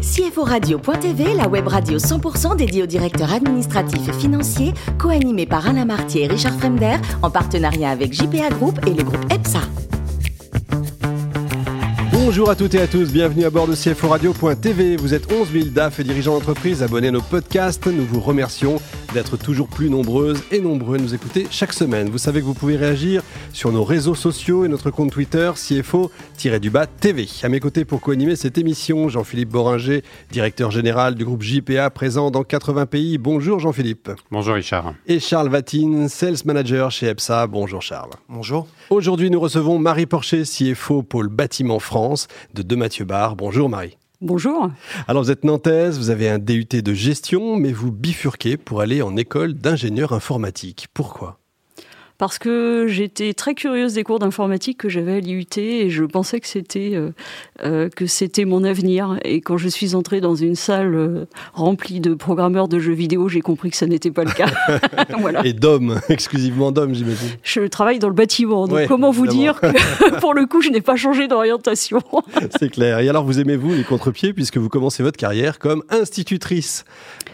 CFO Radio.tv, la web radio 100% dédiée aux directeurs administratifs et financiers, co-animée par Alain Martier et Richard Fremder, en partenariat avec JPA Group et le groupe EPSA. Bonjour à toutes et à tous, bienvenue à bord de CFO Radio.tv. Vous êtes 11 000 DAF et dirigeants d'entreprise abonnés à nos podcasts. Nous vous remercions d'être toujours plus nombreuses et nombreux à nous écouter chaque semaine. Vous savez que vous pouvez réagir sur nos réseaux sociaux et notre compte Twitter CFO-du-bas TV. À mes côtés pour co-animer cette émission, Jean-Philippe Boringer, directeur général du groupe JPA présent dans 80 pays. Bonjour Jean-Philippe. Bonjour Richard. Et Charles Vatine, Sales Manager chez EPSA. Bonjour Charles. Bonjour. Aujourd'hui, nous recevons Marie Porcher, CFO pôle bâtiment France de De Mathieu Bar. Bonjour Marie. Bonjour. Alors vous êtes nantaise, vous avez un DUT de gestion, mais vous bifurquez pour aller en école d'ingénieur informatique. Pourquoi? Parce que j'étais très curieuse des cours d'informatique que j'avais à l'IUT et je pensais que c'était euh, euh, que c'était mon avenir. Et quand je suis entrée dans une salle euh, remplie de programmeurs de jeux vidéo, j'ai compris que ça n'était pas le cas. voilà. Et d'hommes, exclusivement d'hommes, j'imagine. Je travaille dans le bâtiment, donc comment vous dire que pour le coup, je n'ai pas changé d'orientation? C'est clair. Et alors, vous aimez-vous les contre-pieds puisque vous commencez votre carrière comme institutrice?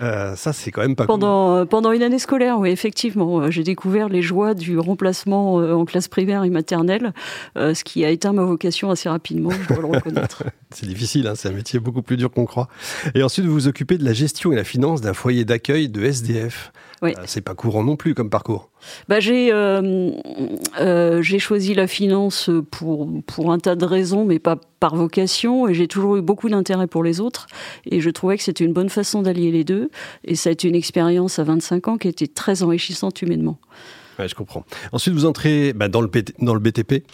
Ça, c'est quand même pas pendant, Pendant une année scolaire, oui, effectivement. J'ai découvert les joies du remplacement euh, en classe primaire et maternelle, euh, ce qui a éteint ma vocation assez rapidement, je dois le reconnaître. c'est difficile, hein, c'est un métier beaucoup plus dur qu'on croit. Et ensuite, vous vous occupez de la gestion et la finance d'un foyer d'accueil de SDF. Oui. Euh, c'est pas courant non plus comme parcours. Bah, j'ai j'ai choisi la finance pour, pour un tas de raisons, mais pas par vocation. Et j'ai toujours eu beaucoup d'intérêt pour les autres. Et je trouvais que c'était une bonne façon d'allier les deux. Et ça a été une expérience à 25 ans qui était très enrichissante humainement. Ouais, je comprends. Ensuite, vous entrez bah, dans, le dans le BTP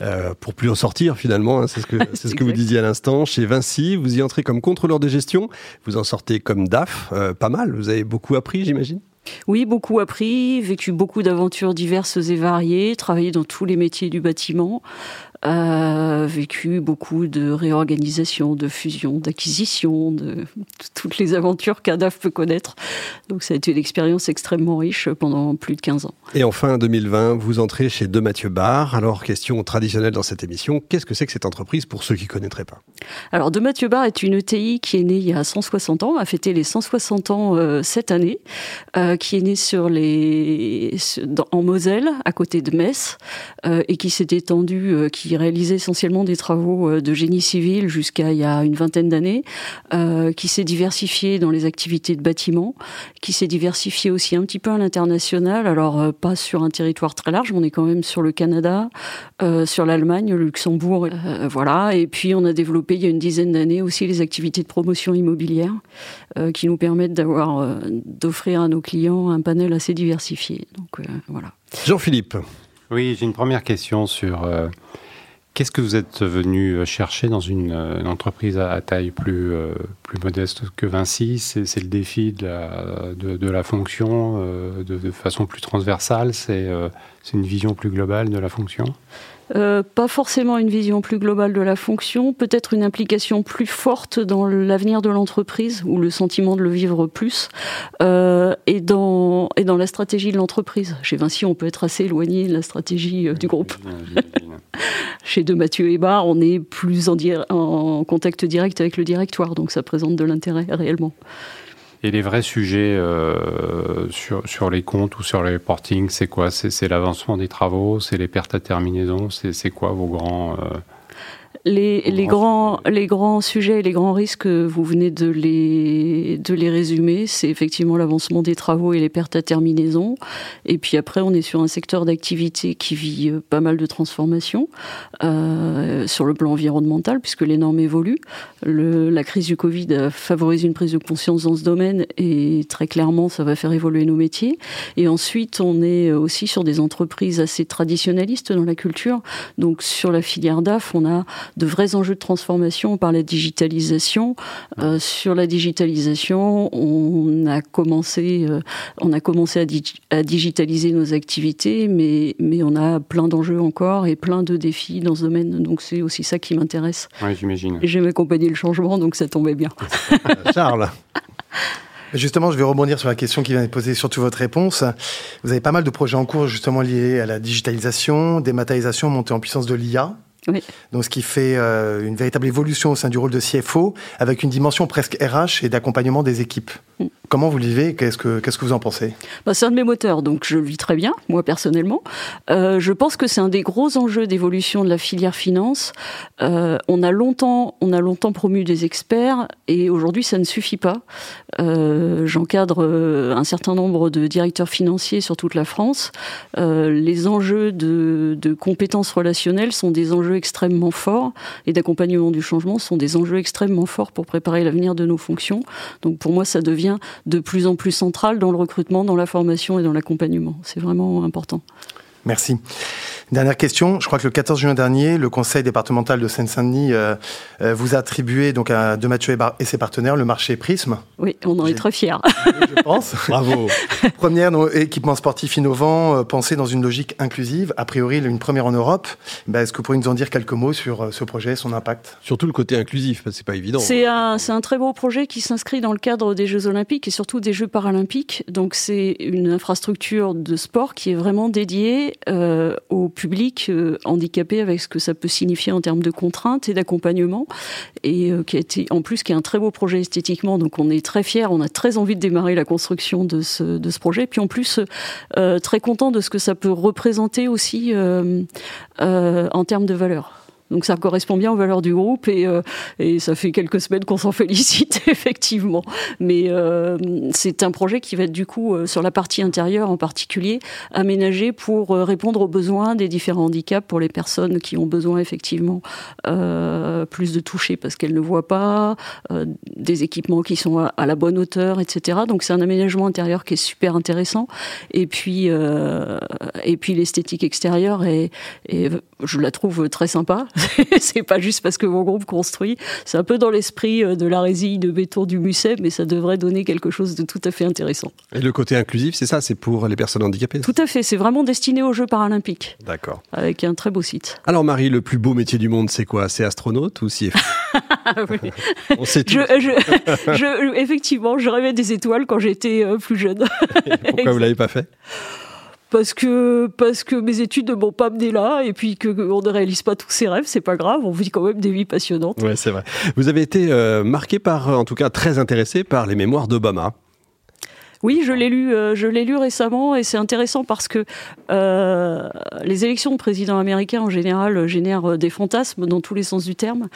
euh, pour plus en sortir finalement. Hein, c'est ce que, c'est ce que vous disiez à l'instant. Chez Vinci, vous y entrez comme contrôleur de gestion. Vous en sortez comme DAF. Euh, pas mal. Vous avez beaucoup appris, j'imagine? Oui, beaucoup appris, vécu beaucoup d'aventures diverses et variées, travaillé dans tous les métiers du bâtiment, euh, vécu beaucoup de réorganisation, de fusion, d'acquisition, de toutes les aventures qu'un DAF peut connaître. Donc ça a été une expérience extrêmement riche pendant plus de 15 ans. Et enfin, 2020, vous entrez chez De Mathieu Bar. Alors, question traditionnelle dans cette émission, qu'est-ce que c'est que cette entreprise pour ceux qui ne connaîtraient pas? Alors, De Mathieu Bar est une ETI qui est née il y a 160 ans, a fêté les 160 ans euh, cette année, euh, qui est née sur les, en Moselle, à côté de Metz, euh, et qui s'est étendue, qui réalisait essentiellement des travaux de génie civil jusqu'à il y a une vingtaine d'années, qui s'est diversifiée dans les activités de bâtiment, qui s'est diversifiée aussi un petit peu à l'international. Alors, pas sur un territoire très large, on est quand même sur le Canada, euh, sur l'Allemagne, le Luxembourg, euh, voilà. Et puis on a développé il y a une dizaine d'années aussi les activités de promotion immobilière euh, qui nous permettent d'avoir, d'offrir à nos clients un panel assez diversifié. Donc voilà. Jean-Philippe. Oui, j'ai une première question sur Qu'est-ce que vous êtes venu euh, chercher dans une, euh, entreprise à, taille plus, euh, plus modeste que Vinci? C'est le défi de la, de, la fonction de, façon plus transversale? C'est une vision plus globale de la fonction? Euh, pas forcément une vision plus globale de la fonction, peut-être une implication plus forte dans l'avenir de l'entreprise ou le sentiment de le vivre plus, euh, et, dans, et dans la stratégie de l'entreprise. Chez Vinci, on peut être assez éloigné de la stratégie euh, du groupe. Chez De Mathieu Hébard, on est plus en, en contact direct avec le directoire, donc ça présente de l'intérêt réellement. Et les vrais sujets euh, sur, sur les comptes ou sur les reporting, c'est quoi? C'est l'avancement des travaux, c'est les pertes à terminaison, c'est quoi vos grands... Euh, les, les, grands, les grands sujets et les grands risques, vous venez de les, de les résumer. C'est effectivement l'avancement des travaux et les pertes à terminaison. Et puis après, on est sur un secteur d'activité qui vit euh, pas mal de transformations euh, sur le plan environnemental, puisque les normes évoluent. Le, la crise du Covid a favorisé une prise de conscience dans ce domaine et très clairement, ça va faire évoluer nos métiers. Et ensuite, on est aussi sur des entreprises assez traditionnalistes dans la culture. Donc sur la filière DAF, on a de vrais enjeux de transformation par la digitalisation. Euh, sur la digitalisation, on a commencé, euh, on a commencé à, digitaliser nos activités, mais, mais on a plein d'enjeux encore et plein de défis dans ce domaine. Donc c'est aussi ça qui m'intéresse. Oui, j'imagine. J'aime accompagner le changement, donc ça tombait bien. Charles Justement, je vais rebondir sur la question qui vient de poser, surtout votre réponse. Vous avez pas mal de projets en cours justement liés à la digitalisation, dématérialisation, montée en puissance de l'IA. Donc, ce qui fait euh, une véritable évolution au sein du rôle de CFO, avec une dimension presque RH et d'accompagnement des équipes. Mm. Comment vous le vivez Qu'est-ce que, qu'est-ce que vous en pensez? Bah, C'est un de mes moteurs, donc je le vis très bien, moi personnellement. Euh, je pense que c'est un des gros enjeux d'évolution de la filière finance. Euh, on, a longtemps, on a longtemps promu des experts et aujourd'hui ça ne suffit pas. Euh, j'encadre un certain nombre de directeurs financiers sur toute la France. les enjeux de, de compétences relationnelles sont des enjeux extrêmement forts et d'accompagnement du changement sont des enjeux extrêmement forts pour préparer l'avenir de nos fonctions. Donc pour moi ça devient de plus en plus centrale dans le recrutement, dans la formation et dans l'accompagnement. C'est vraiment important. Merci. Dernière question. Je crois que le 14 juin dernier, le conseil départemental de Seine-Saint-Denis euh, euh, vous a attribué donc à De Mathieu et ses partenaires le marché Prisme. Oui, on en est très fiers. Je pense. Bravo. Première équipement sportif innovant, euh, pensé dans une logique inclusive. A priori, une première en Europe. Ben, Est-ce que vous pourriez nous en dire quelques mots sur ce projet, son impact? Surtout le côté inclusif, parce que c'est pas évident. C'est un, un très beau projet qui s'inscrit dans le cadre des Jeux Olympiques et surtout des Jeux Paralympiques. Donc c'est une infrastructure de sport qui est vraiment dédiée au public handicapé avec ce que ça peut signifier en termes de contraintes et d'accompagnement, et euh, qui a été en plus qui est un très beau projet esthétiquement. Donc on est très fiers, on a très envie de démarrer la construction de ce, de ce projet. Puis en plus euh, très content de ce que ça peut représenter aussi euh, en termes de valeur. Donc ça correspond bien aux valeurs du groupe et, euh, et ça fait quelques semaines qu'on s'en félicite effectivement. Mais euh, c'est un projet qui va être du coup euh, sur la partie intérieure en particulier aménagé pour répondre aux besoins des différents handicaps pour les personnes qui ont besoin effectivement plus de toucher parce qu'elles ne voient pas, des équipements qui sont à, la bonne hauteur, etc. Donc c'est un aménagement intérieur qui est super intéressant. Et puis et puis l'esthétique extérieure et je la trouve très sympa. c'est pas juste parce que mon groupe construit. C'est un peu dans l'esprit euh, de la résille de béton du Musset, mais ça devrait donner quelque chose de tout à fait intéressant. Et le côté inclusif, c'est ça, c'est pour les personnes handicapées Tout à fait, c'est vraiment destiné aux Jeux paralympiques. D'accord. Avec un très beau site. Alors Marie, le plus beau métier du monde, c'est quoi? C'est astronaute ou CFO oui. On sait tout. Je, effectivement, je rêvais des étoiles quand j'étais euh, plus jeune. Pourquoi vous l'avez pas fait? parce que parce que mes études ne m'ont pas mené là et puis que on ne réalise pas tous ses rêves, c'est pas grave, on vit quand même des vies passionnantes. Ouais, c'est vrai. Vous avez été euh, marqué par, en tout cas très intéressé par les mémoires d'Obama. Oui, je l'ai lu, euh, je l'ai lu récemment et c'est intéressant parce que euh, les élections de président américain en général génèrent des fantasmes dans tous les sens du terme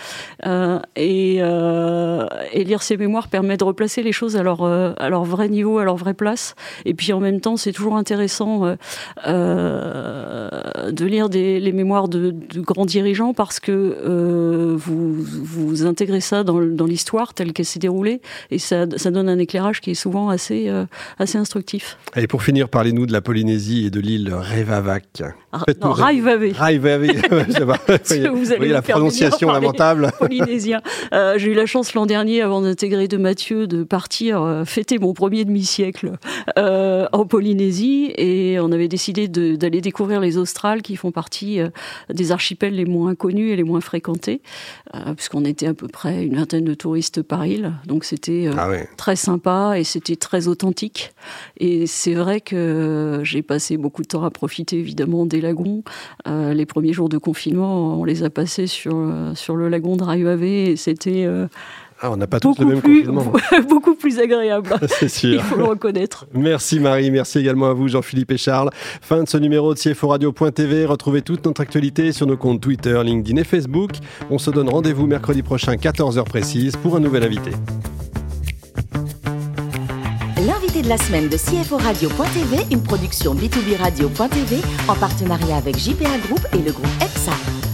euh, et, et, lire ces mémoires permet de replacer les choses à leur à leur vrai niveau, à leur vraie place. Et puis en même temps, c'est toujours intéressant de lire des, les mémoires de, de, grands dirigeants parce que vous vous intégrez ça dans, dans l'histoire telle qu'elle s'est déroulée et ça, ça donne un éclairage qui est souvent assez assez instructif. Et pour finir, parlez-nous de la Polynésie et de l'île Reivavak. Ah, non, Raivave. Raivave, vous allez la prononciation lamentable. Polynésien. Euh, j'ai eu la chance l'an dernier, avant d'intégrer de Mathieu, de partir euh, fêter mon premier demi-siècle euh, en Polynésie et on avait décidé d'aller découvrir les Australes qui font partie des archipels les moins connus et les moins fréquentés, puisqu'on était à peu près une vingtaine de touristes par île. Donc c'était ah très sympa et c'était très authentique. Et c'est vrai que j'ai passé beaucoup de temps à profiter évidemment des lagons. Euh, les premiers jours de confinement, on les a passés sur, euh, sur le lagon de Rayuave et c'était. Euh, ah, on n'a pas tous le même confinement. beaucoup plus agréable. C'est sûr. Il faut le reconnaître. Merci Marie, merci également à vous Jean-Philippe et Charles. Fin de ce numéro de CFO Radio.tv. Retrouvez toute notre actualité sur nos comptes Twitter, LinkedIn et Facebook. On se donne rendez-vous mercredi prochain, 14h précise, pour un nouvel invité de la semaine de CFO Radio.tv, une production B2B Radio.tv en partenariat avec JPA Group et le groupe EPSA.